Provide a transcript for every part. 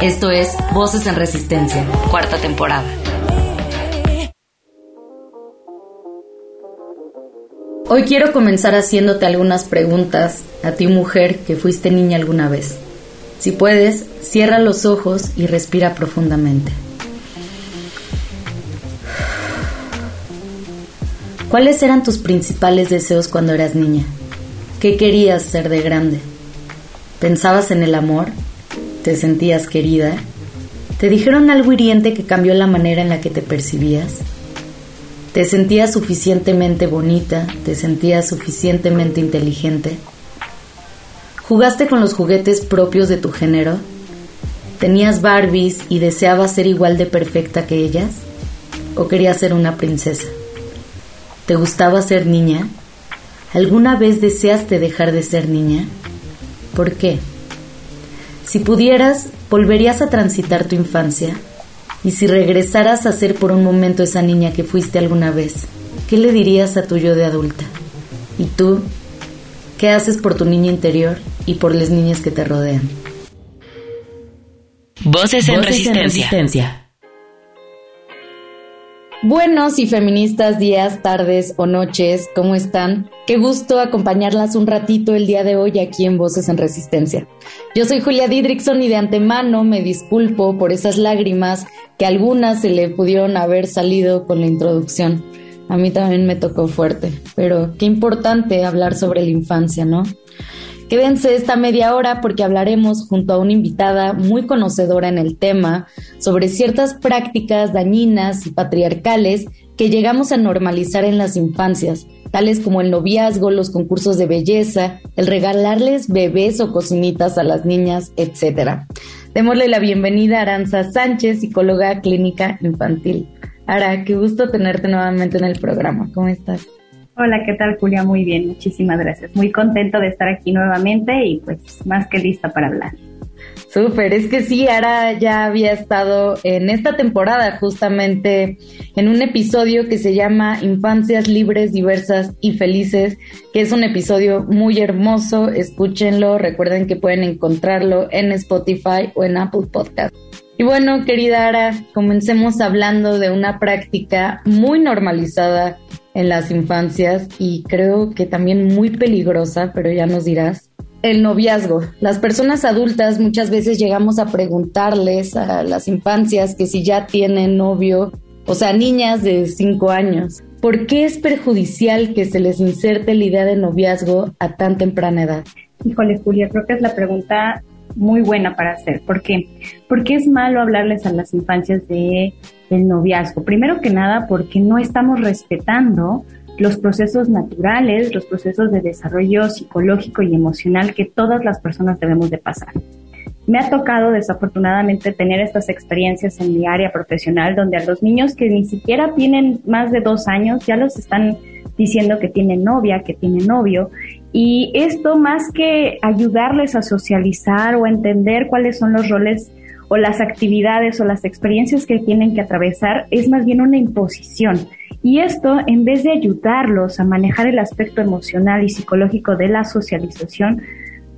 Esto es Voces en Resistencia, cuarta temporada. Hoy quiero comenzar haciéndote algunas preguntas a ti mujer que fuiste niña alguna vez. Si puedes, cierra los ojos y respira profundamente. ¿Cuáles eran tus principales deseos cuando eras niña? ¿Qué querías ser de grande? ¿Pensabas en el amor? ¿Te sentías querida? ¿Te dijeron algo hiriente que cambió la manera en la que te percibías? ¿Te sentías suficientemente bonita? ¿Te sentías suficientemente inteligente? ¿Jugaste con los juguetes propios de tu género? ¿Tenías Barbies y deseabas ser igual de perfecta que ellas? ¿O querías ser una princesa? ¿Te gustaba ser niña? ¿Alguna vez deseaste dejar de ser niña? ¿Por qué? Si pudieras, ¿volverías a transitar tu infancia? Y si regresaras a ser por un momento esa niña que fuiste alguna vez, ¿qué le dirías a tu yo de adulta? ¿Y tú? ¿Qué haces por tu niña interior y por las niñas que te rodean? Voces en, resistencia. Buenos y feministas días, tardes o noches, ¿cómo están? Qué gusto acompañarlas un ratito el día de hoy aquí en Voces en Resistencia. Yo soy Julia Didrickson y de antemano me disculpo por esas lágrimas que algunas se le pudieron haber salido con la introducción. A mí también me tocó fuerte, pero qué importante hablar sobre la infancia, ¿no? Quédense esta media hora porque hablaremos junto a una invitada muy conocedora en el tema sobre ciertas prácticas dañinas y patriarcales que llegamos a normalizar en las infancias, tales como el noviazgo, los concursos de belleza, el regalarles bebés o cocinitas a las niñas, etc. Démosle la bienvenida a Aranza Sánchez, psicóloga clínica infantil. Ara, qué gusto tenerte nuevamente en el programa. ¿Cómo estás? Hola, ¿qué tal Julia? Muy bien, muchísimas gracias. Muy contento de estar aquí nuevamente y pues más que lista para hablar. Súper, es que sí, Ara ya había estado en esta temporada justamente en un episodio que se llama Infancias Libres, Diversas y Felices, que es un episodio muy hermoso, escúchenlo, recuerden que pueden encontrarlo en Spotify o en Apple Podcast. Y bueno, querida Ara, comencemos hablando de una práctica muy normalizada en las infancias y creo que también muy peligrosa, pero ya nos dirás. El noviazgo. Las personas adultas muchas veces llegamos a preguntarles a las infancias que si ya tienen novio, o sea, niñas de 5 años, ¿por qué es perjudicial que se les inserte la idea de noviazgo a tan temprana edad? Híjole, Julia, creo que es la pregunta muy buena para hacer. ¿Por qué? Porque es malo hablarles a las infancias de el noviazgo. Primero que nada, porque no estamos respetando los procesos naturales, los procesos de desarrollo psicológico y emocional que todas las personas debemos de pasar. Me ha tocado desafortunadamente tener estas experiencias en mi área profesional donde a los niños que ni siquiera tienen más de dos años ya los están diciendo que tienen novia, que tienen novio. Y esto más que ayudarles a socializar o a entender cuáles son los roles o las actividades o las experiencias que tienen que atravesar, es más bien una imposición. Y esto, en vez de ayudarlos a manejar el aspecto emocional y psicológico de la socialización,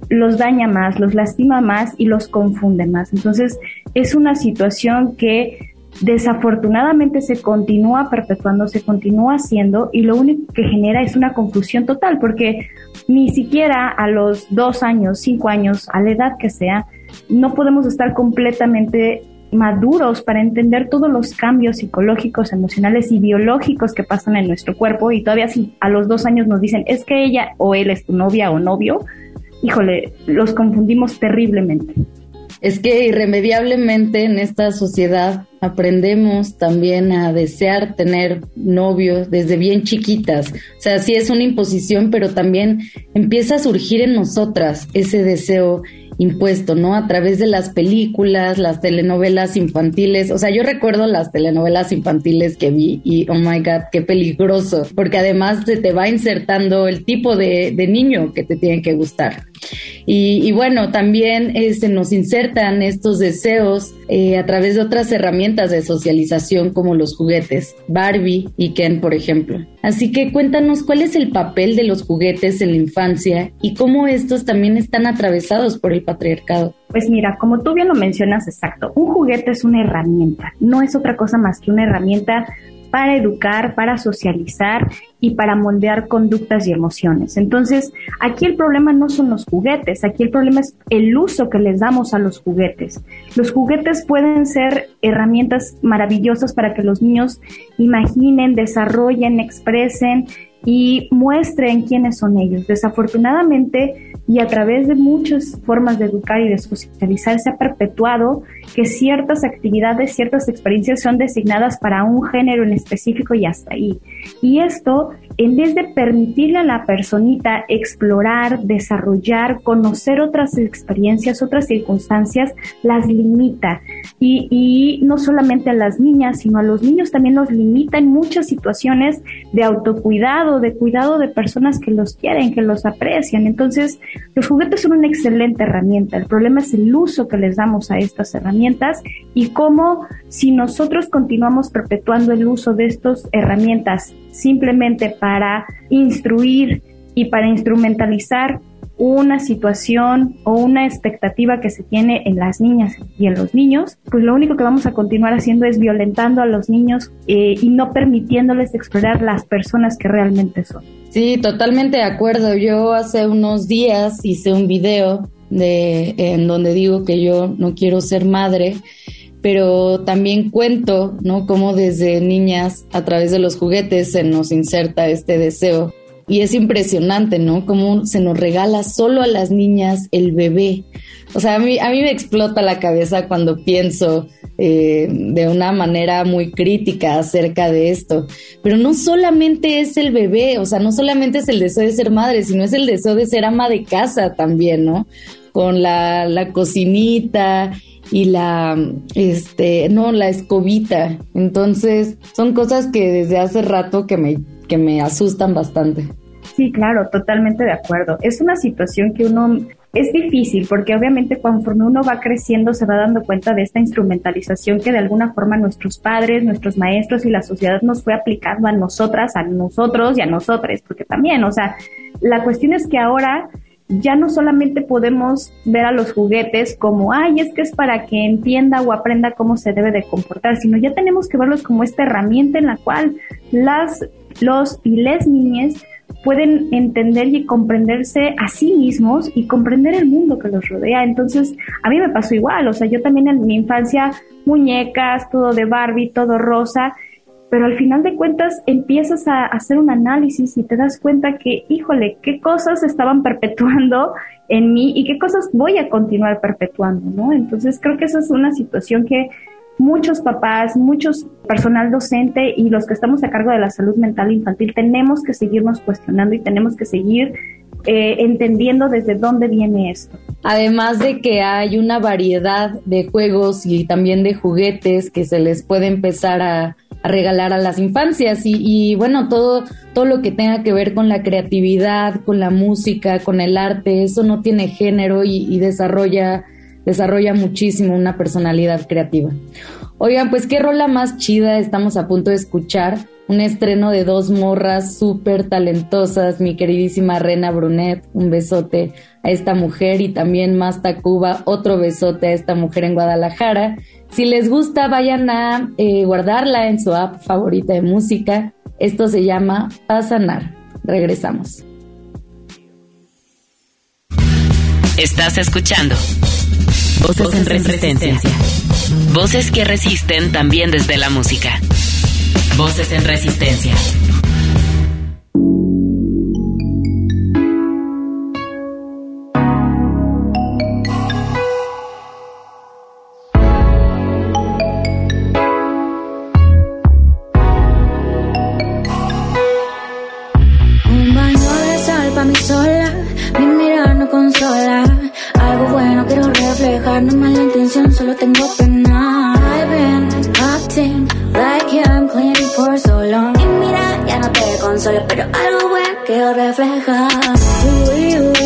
los daña más, los lastima más y los confunde más. Entonces, es una situación que desafortunadamente se continúa perpetuando, se continúa haciendo y lo único que genera es una confusión total porque ni siquiera a los dos años, cinco años, a la edad que sea, no podemos estar completamente maduros para entender todos los cambios psicológicos, emocionales y biológicos que pasan en nuestro cuerpo. Y todavía si a los dos años nos dicen es que ella o él es tu novia o novio, híjole, los confundimos terriblemente es que irremediablemente en esta sociedad aprendemos también a desear tener novios desde bien chiquitas. O sea, sí es una imposición, pero también empieza a surgir en nosotras ese deseo impuesto, ¿no? A través de las películas, las telenovelas infantiles. O sea, yo recuerdo las telenovelas infantiles que vi y, oh my God, qué peligroso, porque además se te va insertando el tipo de, de niño que te tiene que gustar. Y, bueno, también se nos insertan estos deseos eh, a través de otras herramientas de socialización como los juguetes, Barbie y Ken, por ejemplo. Así que cuéntanos cuál es el papel de los juguetes en la infancia y cómo estos también están atravesados por el patriarcado. Pues mira, como tú bien lo mencionas, exacto, un juguete es una herramienta, no es otra cosa más que una herramienta para educar, para socializar y para moldear conductas y emociones. Entonces, aquí el problema no son los juguetes, aquí el problema es el uso que les damos a los juguetes. Los juguetes pueden ser herramientas maravillosas para que los niños imaginen, desarrollen, expresen y muestren quiénes son ellos. Desafortunadamente, y a través de muchas formas de educar y de socializar se ha perpetuado que ciertas actividades, ciertas experiencias son designadas para un género en específico y hasta ahí. Y esto, en vez de permitirle a la personita explorar, desarrollar, conocer otras experiencias, otras circunstancias, las limita. Y, y no solamente a las niñas, sino a los niños también los limita en muchas situaciones de autocuidado, de cuidado de personas que los quieren, que los aprecian. Entonces, los juguetes son una excelente herramienta. El problema es el uso que les damos a estas herramientas y cómo si nosotros continuamos perpetuando el uso de estas herramientas simplemente para instruir y para instrumentalizar una situación o una expectativa que se tiene en las niñas y en los niños, pues lo único que vamos a continuar haciendo es violentando a los niños eh, y no permitiéndoles explorar las personas que realmente son. Sí, totalmente de acuerdo. Yo hace unos días hice un video de en donde digo que yo no quiero ser madre, pero también cuento, ¿no? Cómo desde niñas a través de los juguetes se nos inserta este deseo. Y es impresionante, ¿no? Cómo se nos regala solo a las niñas el bebé. O sea, a mí, a mí me explota la cabeza cuando pienso eh, de una manera muy crítica acerca de esto. Pero no solamente es el bebé, o sea, no solamente es el deseo de ser madre, sino es el deseo de ser ama de casa también, ¿no? Con la, la cocinita y la, este, no, la escobita. Entonces, son cosas que desde hace rato que me, que me asustan bastante. Sí, claro, totalmente de acuerdo. Es una situación que uno es difícil porque obviamente conforme uno va creciendo se va dando cuenta de esta instrumentalización que de alguna forma nuestros padres, nuestros maestros y la sociedad nos fue aplicando a nosotras, a nosotros y a nosotros, porque también, o sea, la cuestión es que ahora ya no solamente podemos ver a los juguetes como, ay, es que es para que entienda o aprenda cómo se debe de comportar, sino ya tenemos que verlos como esta herramienta en la cual las, los y les niñas pueden entender y comprenderse a sí mismos y comprender el mundo que los rodea. Entonces, a mí me pasó igual, o sea, yo también en mi infancia, muñecas, todo de Barbie, todo rosa, pero al final de cuentas empiezas a hacer un análisis y te das cuenta que, híjole, qué cosas estaban perpetuando en mí y qué cosas voy a continuar perpetuando, ¿no? Entonces creo que esa es una situación que muchos papás, muchos personal docente y los que estamos a cargo de la salud mental infantil tenemos que seguirnos cuestionando y tenemos que seguir eh, entendiendo desde dónde viene esto. Además de que hay una variedad de juegos y también de juguetes que se les puede empezar a, regalar a las infancias y, bueno, todo, todo lo que tenga que ver con la creatividad, con la música, con el arte, eso no tiene género y desarrolla desarrolla muchísimo una personalidad creativa. Oigan, pues qué rola más chida estamos a punto de escuchar. Un estreno de dos morras súper talentosas, mi queridísima Rena Brunet, un besote a esta mujer y también más Tacuba, otro besote a esta mujer en Guadalajara. Si les gusta, vayan a eh, guardarla en su app favorita de música. Esto se llama Pasanar. Regresamos. Estás escuchando Voces, en resistencia. Voces que resisten también desde la música. Voces en resistencia. Quiero reflejar. Uy, uy, uy,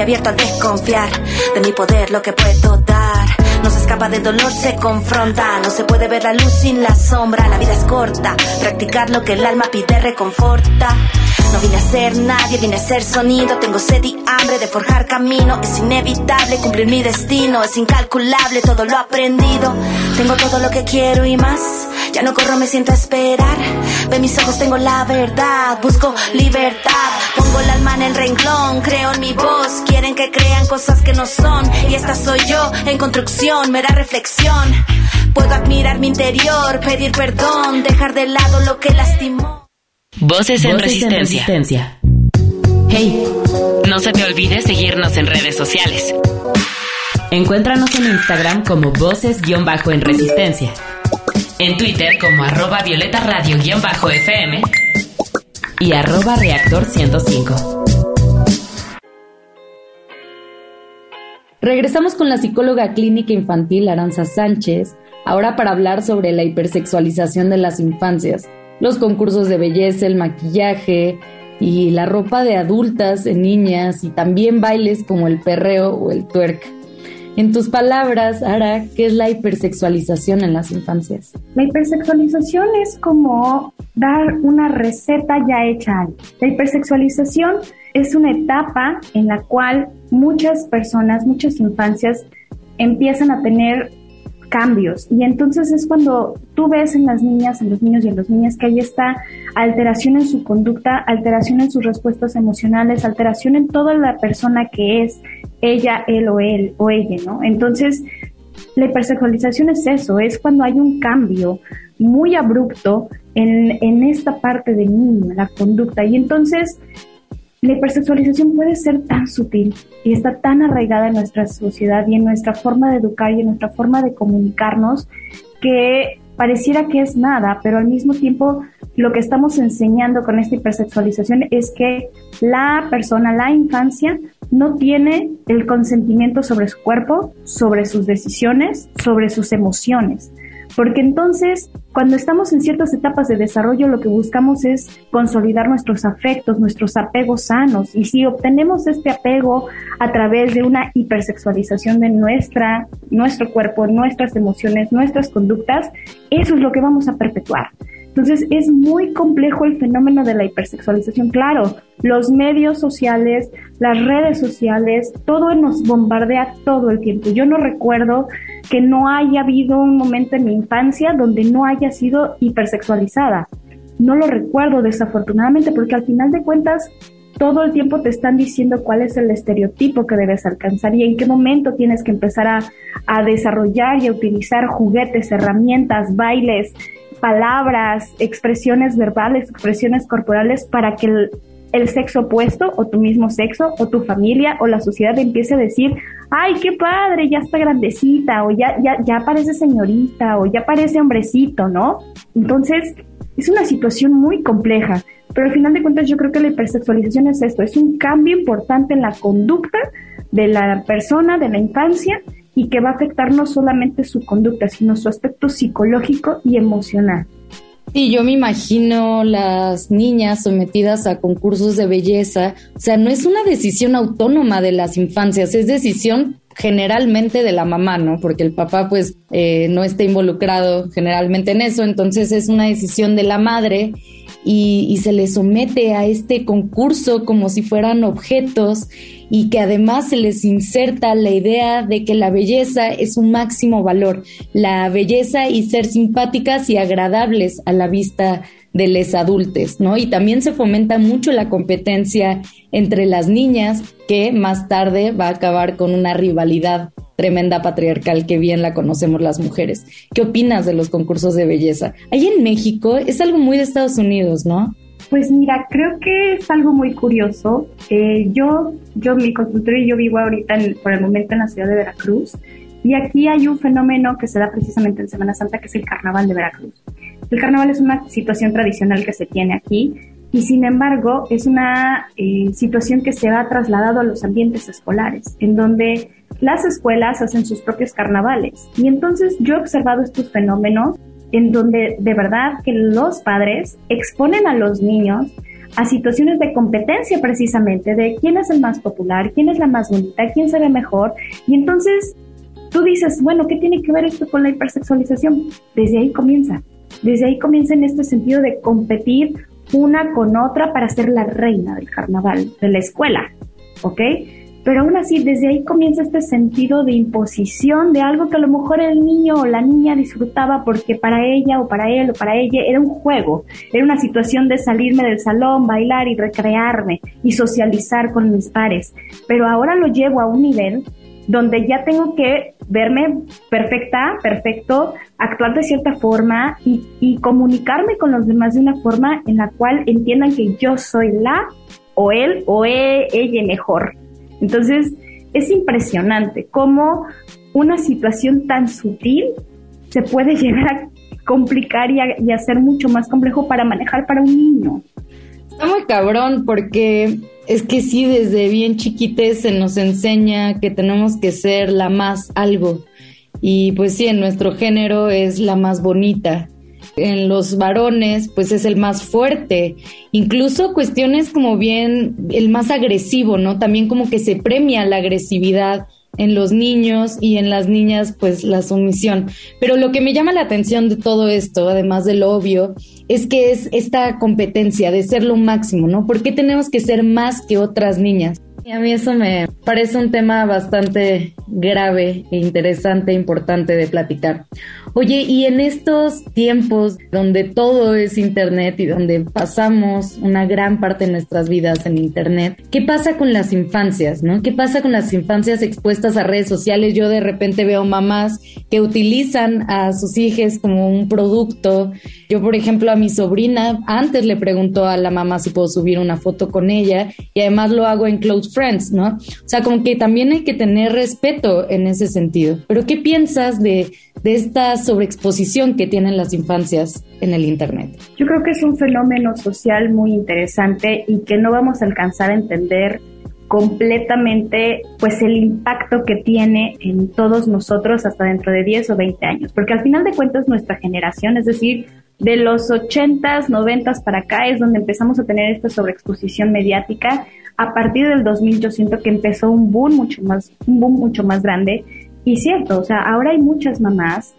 abierto a desconfiar de mi poder, lo que puedo dar. No se escapa del dolor, se confronta. No se puede ver la luz sin la sombra. La vida es corta. Practicar lo que el alma pide reconforta. No vine a ser nadie, vine a ser sonido. Tengo sed y hambre de forjar camino. Es inevitable cumplir mi destino. Es incalculable todo lo aprendido. Tengo todo lo que quiero y más. Ya no corro, me siento a esperar. Ve mis ojos, tengo la verdad. Busco libertad. Pongo el alma en el renglón. Creo en mi voz. Quieren que crean cosas que no son. Y esta soy yo en construcción. Me da reflexión. Puedo admirar mi interior, pedir perdón, dejar de lado lo que lastimó. Voces en, resistencia. Hey, no se te olvide seguirnos en redes sociales. Encuéntranos en Instagram como voces-en resistencia en Twitter como arroba violeta radio-fm y arroba reactor 105. Regresamos con la psicóloga clínica infantil Aranza Sánchez, ahora para hablar sobre la hipersexualización de las infancias, los concursos de belleza, el maquillaje y la ropa de adultas en niñas y también bailes como el perreo o el twerk. En tus palabras, Ara, ¿qué es la hipersexualización en las infancias? La hipersexualización es como dar una receta ya hecha. La hipersexualización es una etapa en la cual muchas personas, muchas infancias empiezan a tener cambios. Y entonces es cuando tú ves en las niñas, en los niños y en las niñas que hay esta alteración en su conducta, alteración en sus respuestas emocionales, alteración en toda la persona que es ella, él o él o ella, ¿no? Entonces, la hipersexualización es eso, es cuando hay un cambio muy abrupto en, en esta parte del niño, la conducta. Y entonces, la hipersexualización puede ser tan sutil y está tan arraigada en nuestra sociedad y en nuestra forma de educar y en nuestra forma de comunicarnos que pareciera que es nada, pero al mismo tiempo lo que estamos enseñando con esta hipersexualización es que la persona, la infancia, no tiene el consentimiento sobre su cuerpo, sobre sus decisiones, sobre sus emociones. Porque entonces, cuando estamos en ciertas etapas de desarrollo, lo que buscamos es consolidar nuestros afectos, nuestros apegos sanos. Y si obtenemos este apego a través de una hipersexualización de nuestra, nuestro cuerpo, nuestras emociones, nuestras conductas, eso es lo que vamos a perpetuar. Entonces es muy complejo el fenómeno de la hipersexualización. Claro, los medios sociales, las redes sociales, todo nos bombardea todo el tiempo. Yo no recuerdo que no haya habido un momento en mi infancia donde no haya sido hipersexualizada. No lo recuerdo desafortunadamente porque al final de cuentas todo el tiempo te están diciendo cuál es el estereotipo que debes alcanzar y en qué momento tienes que empezar a, a desarrollar y a utilizar juguetes, herramientas, bailes, palabras, expresiones verbales, expresiones corporales para que el, sexo opuesto o tu mismo sexo o tu familia o la sociedad empiece a decir, ay, qué padre, ya está grandecita o ya, ya, ya parece señorita o ya parece hombrecito, ¿no? Entonces, es una situación muy compleja. pero al final de cuentas yo creo que la hipersexualización es esto, es un cambio importante en la conducta de la persona, de la infancia, y que va a afectar no solamente su conducta, sino su aspecto psicológico y emocional. Sí, yo me imagino las niñas sometidas a concursos de belleza. O sea, no es una decisión autónoma de las infancias, es decisión generalmente de la mamá, ¿no? Porque el papá pues eh, no está involucrado generalmente en eso, entonces es una decisión de la madre y, y se les somete a este concurso como si fueran objetos y que además se les inserta la idea de que la belleza es un máximo valor, la belleza y ser simpáticas y agradables a la vista de los adultos, ¿no? Y también se fomenta mucho la competencia entre las niñas, que más tarde va a acabar con una rivalidad tremenda patriarcal que bien la conocemos las mujeres. ¿Qué opinas de los concursos de belleza? Ahí en México es algo muy de Estados Unidos, ¿no? Pues mira, creo que es algo muy curioso. Eh, yo, yo, mi consultorio y yo vivo ahorita por el momento en la ciudad de Veracruz y aquí hay un fenómeno que se da precisamente en Semana Santa que es el carnaval de Veracruz. El carnaval es una situación tradicional que se tiene aquí y sin embargo es una eh, situación que se ha trasladado a los ambientes escolares, en donde las escuelas hacen sus propios carnavales. Y entonces yo he observado estos fenómenos en donde de verdad que los padres exponen a los niños a situaciones de competencia precisamente, de quién es el más popular, quién es la más bonita, quién se ve mejor. Y entonces tú dices, bueno, ¿qué tiene que ver esto con la hipersexualización? Desde ahí comienza. Desde ahí comienza en este sentido de competir una con otra para ser la reina del carnaval, de la escuela, ¿ok? Pero aún así, desde ahí comienza este sentido de imposición de algo que a lo mejor el niño o la niña disfrutaba porque para ella o para él o para ella era un juego, era una situación de salirme del salón, bailar y recrearme y socializar con mis pares. Pero ahora lo llevo a un nivel donde ya tengo que verme perfecta, perfecto, actuar de cierta forma y, y comunicarme con los demás de una forma en la cual entiendan que yo soy la o él o e, ella mejor. Entonces, es impresionante cómo una situación tan sutil se puede llegar a complicar y, hacer mucho más complejo para manejar para un niño. Está muy cabrón porque es que sí, desde bien chiquites se nos enseña que tenemos que ser la más algo. Y pues sí, en nuestro género es la más bonita en los varones, pues es el más fuerte. Incluso cuestiones como bien el más agresivo, ¿no? También como que se premia la agresividad en los niños y en las niñas, pues la sumisión. Pero lo que me llama la atención de todo esto, además de lo obvio, es que es esta competencia de ser lo máximo, ¿no? ¿Por qué tenemos que ser más que otras niñas? Y a mí eso me parece un tema bastante grave e interesante, e importante de platicar. Oye, y en estos tiempos donde todo es Internet y donde pasamos una gran parte de nuestras vidas en Internet, ¿qué pasa con las infancias, no? ¿Qué pasa con las infancias expuestas a redes sociales? Yo de repente veo mamás que utilizan a sus hijos como un producto. Yo, por ejemplo, a mi sobrina antes le preguntó a la mamá si puedo subir una foto con ella y además lo hago en Close Friends, ¿no? O sea, como que también hay que tener respeto en ese sentido. Pero ¿qué piensas de, de esta sobreexposición que tienen las infancias en el Internet? Yo creo que es un fenómeno social muy interesante y que no vamos a alcanzar a entender completamente pues el impacto que tiene en todos nosotros hasta dentro de 10 o 20 años, porque al final de cuentas nuestra generación, es decir, de los 80s, 90s para acá es donde empezamos a tener esta sobreexposición mediática. A partir del 2000 yo siento que empezó un boom mucho más, un boom mucho más grande. Y cierto, o sea, ahora hay muchas mamás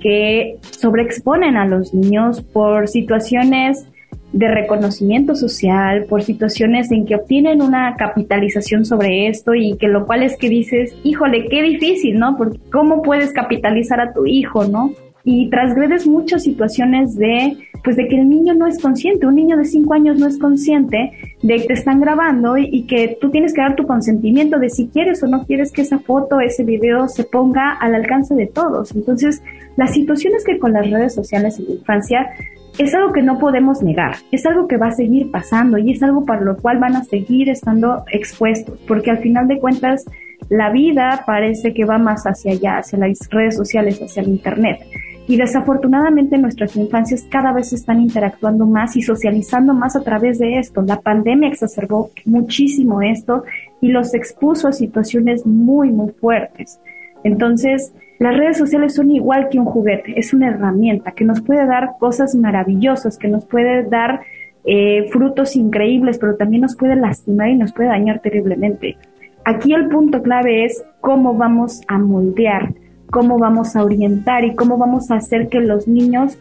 que sobreexponen a los niños por situaciones de reconocimiento social, por situaciones en que obtienen una capitalización sobre esto y que lo cual es que dices, híjole, qué difícil, ¿no? Porque ¿cómo puedes capitalizar a tu hijo, ¿no? Y transgredes muchas situaciones de pues de que el niño no es consciente, un niño de 5 años no es consciente de que te están grabando y, que tú tienes que dar tu consentimiento de si quieres o no quieres que esa foto, ese video se ponga al alcance de todos. Entonces, las situaciones que con las redes sociales en la infancia es algo que no podemos negar, es algo que va a seguir pasando y es algo para lo cual van a seguir estando expuestos, porque al final de cuentas la vida parece que va más hacia allá, hacia las redes sociales, hacia el Internet. Y desafortunadamente nuestras infancias cada vez están interactuando más y socializando más a través de esto. La pandemia exacerbó muchísimo esto y los expuso a situaciones muy, muy fuertes. Entonces, las redes sociales son igual que un juguete, es una herramienta que nos puede dar cosas maravillosas, que nos puede dar eh, frutos increíbles, pero también nos puede lastimar y nos puede dañar terriblemente. Aquí el punto clave es cómo vamos a moldear, cómo vamos a orientar y cómo vamos a hacer que los niños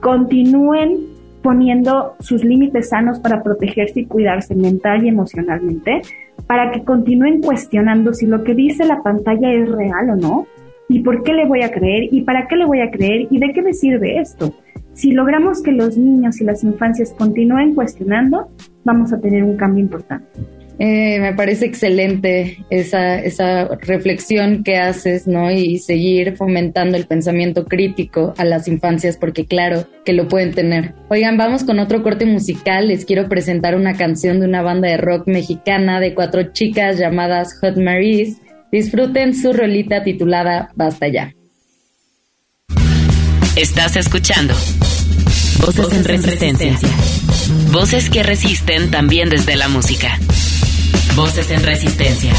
continúen poniendo sus límites sanos para protegerse y cuidarse mental y emocionalmente, para que continúen cuestionando si lo que dice la pantalla es real o no, y por qué le voy a creer, y para qué le voy a creer, y de qué me sirve esto. Si logramos que los niños y las infancias continúen cuestionando, vamos a tener un cambio importante. Eh, me parece excelente esa, esa reflexión que haces, ¿no? Y seguir fomentando el pensamiento crítico a las infancias, porque claro que lo pueden tener. Oigan, vamos con otro corte musical. Les quiero presentar una canción de una banda de rock mexicana de cuatro chicas llamadas Hot Maries. Disfruten su rolita titulada Basta ya. Estás escuchando Voces, en resistencia. Voces que resisten también desde la música. Voces en Resistencia.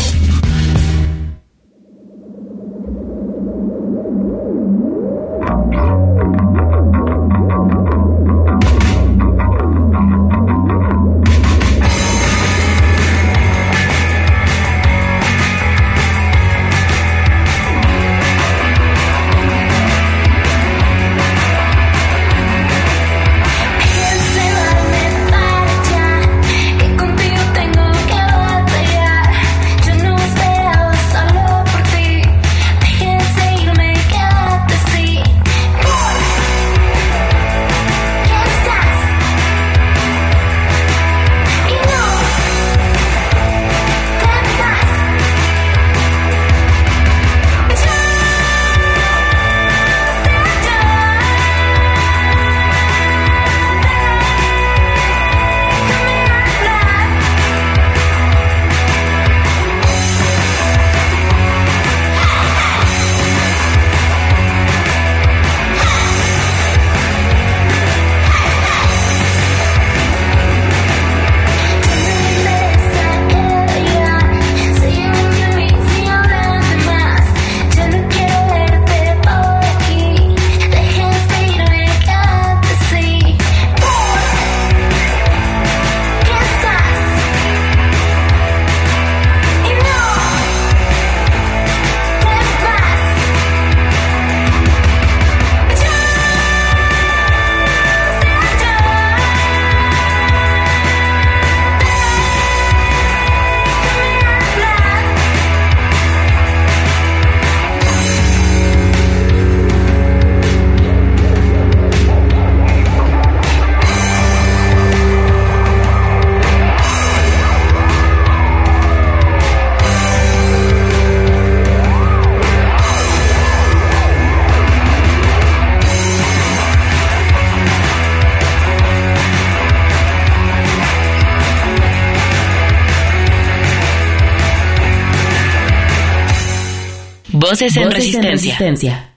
Voces en, resistencia.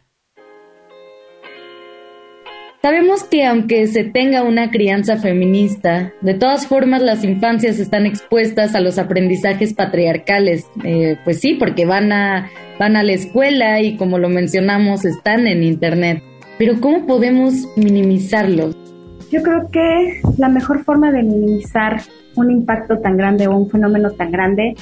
Sabemos que aunque se tenga una crianza feminista, de todas formas las infancias están expuestas a los aprendizajes patriarcales. Eh, pues sí, porque van a, van a la escuela y como lo mencionamos, están en Internet. Pero ¿cómo podemos minimizarlos? Yo creo que la mejor forma de minimizar un impacto tan grande o un fenómeno tan grande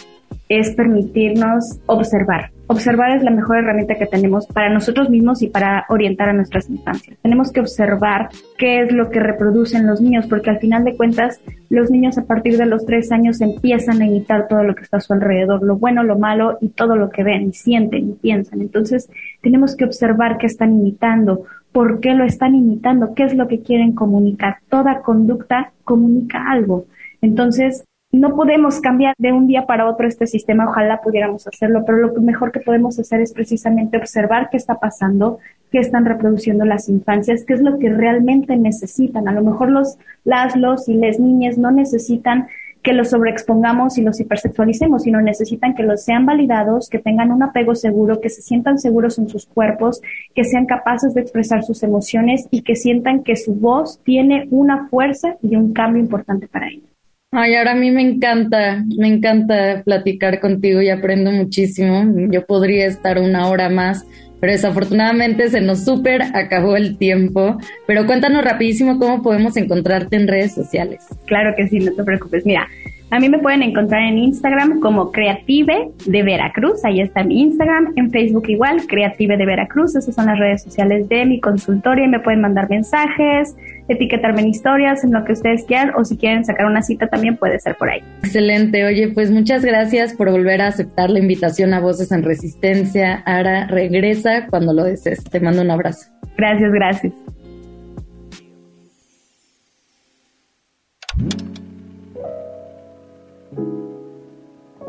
es permitirnos observar. Observar es la mejor herramienta que tenemos para nosotros mismos y para orientar a nuestras infancias. Tenemos que observar qué es lo que reproducen los niños, porque al final de cuentas los niños a partir de los tres años empiezan a imitar todo lo que está a su alrededor, lo bueno, lo malo y todo lo que ven y sienten y piensan. Entonces tenemos que observar qué están imitando, por qué lo están imitando, qué es lo que quieren comunicar. Toda conducta comunica algo. Entonces, no podemos cambiar de un día para otro este sistema, ojalá pudiéramos hacerlo, pero lo mejor que podemos hacer es precisamente observar qué está pasando, qué están reproduciendo las infancias, qué es lo que realmente necesitan. A lo mejor los, las, los y las niñas no necesitan que los sobreexpongamos y los hipersexualicemos, sino necesitan que los sean validados, que tengan un apego seguro, que se sientan seguros en sus cuerpos, que sean capaces de expresar sus emociones y que sientan que su voz tiene una fuerza y un cambio importante para ellos. Ay, ahora a mí me encanta, me encanta platicar contigo y aprendo muchísimo. Yo podría estar una hora más, pero desafortunadamente se nos súper acabó el tiempo. Pero cuéntanos rapidísimo cómo podemos encontrarte en redes sociales. Claro que sí, no te preocupes. Mira, a mí me pueden encontrar en Instagram como Creative de Veracruz, ahí está mi Instagram, en Facebook igual, Creative de Veracruz, esas son las redes sociales de mi consultorio y me pueden mandar mensajes, etiquetarme en historias, en lo que ustedes quieran, o si quieren sacar una cita también puede ser por ahí. Excelente, oye, pues muchas gracias por volver a aceptar la invitación a Voces en Resistencia. Ahora regresa cuando lo desees. Te mando un abrazo. Gracias, gracias.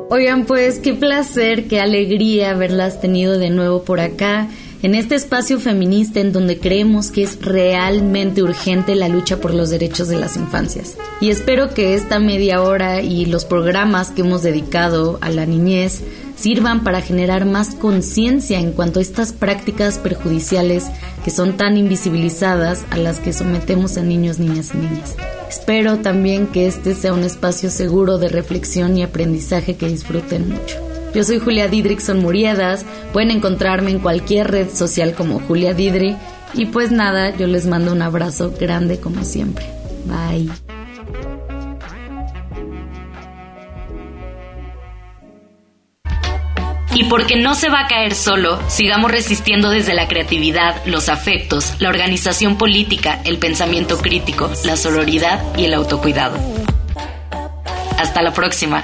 Oigan, pues qué placer, qué alegría haberlas tenido de nuevo por acá, en este espacio feminista en donde creemos que es realmente urgente la lucha por los derechos de las infancias. Y espero que esta media hora y los programas que hemos dedicado a la niñez sirvan para generar más conciencia en cuanto a estas prácticas perjudiciales que son tan invisibilizadas a las que sometemos a niños, niñas y niñas. Espero también que este sea un espacio seguro de reflexión y aprendizaje que disfruten mucho. Yo soy Julia Didrickson Muriedas, pueden encontrarme en cualquier red social como Julia Didri y pues nada, yo les mando un abrazo grande como siempre. Bye. Y porque no se va a caer solo, sigamos resistiendo desde la creatividad, los afectos, la organización política, el pensamiento crítico, la sororidad y el autocuidado. Hasta la próxima.